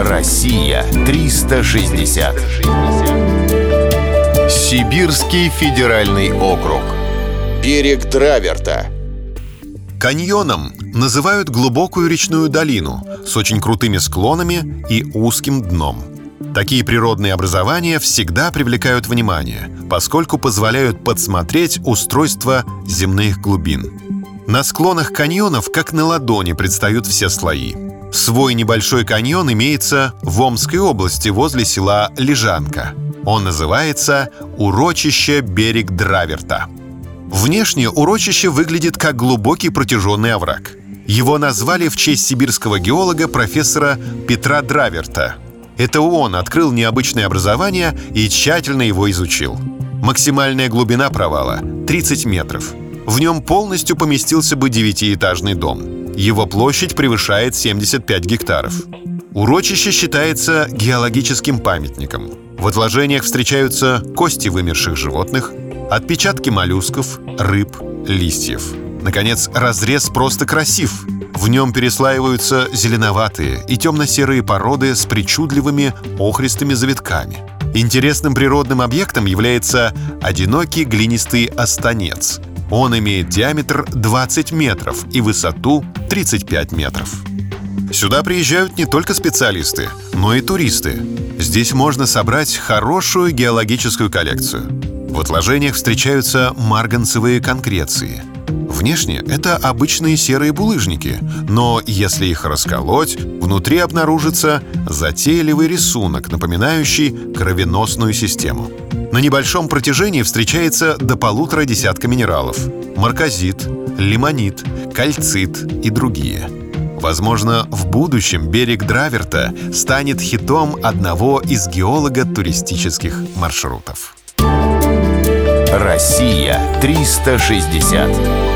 Россия 360. Сибирский федеральный округ. Берег Драверта. Каньоном называют глубокую речную долину с очень крутыми склонами и узким дном. Такие природные образования всегда привлекают внимание, поскольку позволяют подсмотреть устройство земных глубин. На склонах каньонов, как на ладони, предстают все слои. Свой небольшой каньон имеется в Омской области возле села Лежанка. Он называется «Урочище берег Драверта». Внешне урочище выглядит как глубокий протяженный овраг. Его назвали в честь сибирского геолога профессора Петра Драверта. Это он открыл необычное образование и тщательно его изучил. Максимальная глубина провала — 30 метров. В нем полностью поместился бы девятиэтажный дом. Его площадь превышает 75 гектаров. Урочище считается геологическим памятником. В отложениях встречаются кости вымерших животных, отпечатки моллюсков, рыб, листьев. Наконец, разрез просто красив. В нем переслаиваются зеленоватые и темно-серые породы с причудливыми охристыми завитками. Интересным природным объектом является одинокий глинистый останец. Он имеет диаметр 20 метров и высоту 35 метров. Сюда приезжают не только специалисты, но и туристы. Здесь можно собрать хорошую геологическую коллекцию. В отложениях встречаются марганцевые конкреции. Внешне это обычные серые булыжники, но если их расколоть, внутри обнаружится затейливый рисунок, напоминающий кровеносную систему. На небольшом протяжении встречается до полутора десятка минералов – марказит, лимонит, кальцит и другие. Возможно, в будущем берег Драверта станет хитом одного из геолого-туристических маршрутов. Россия 360.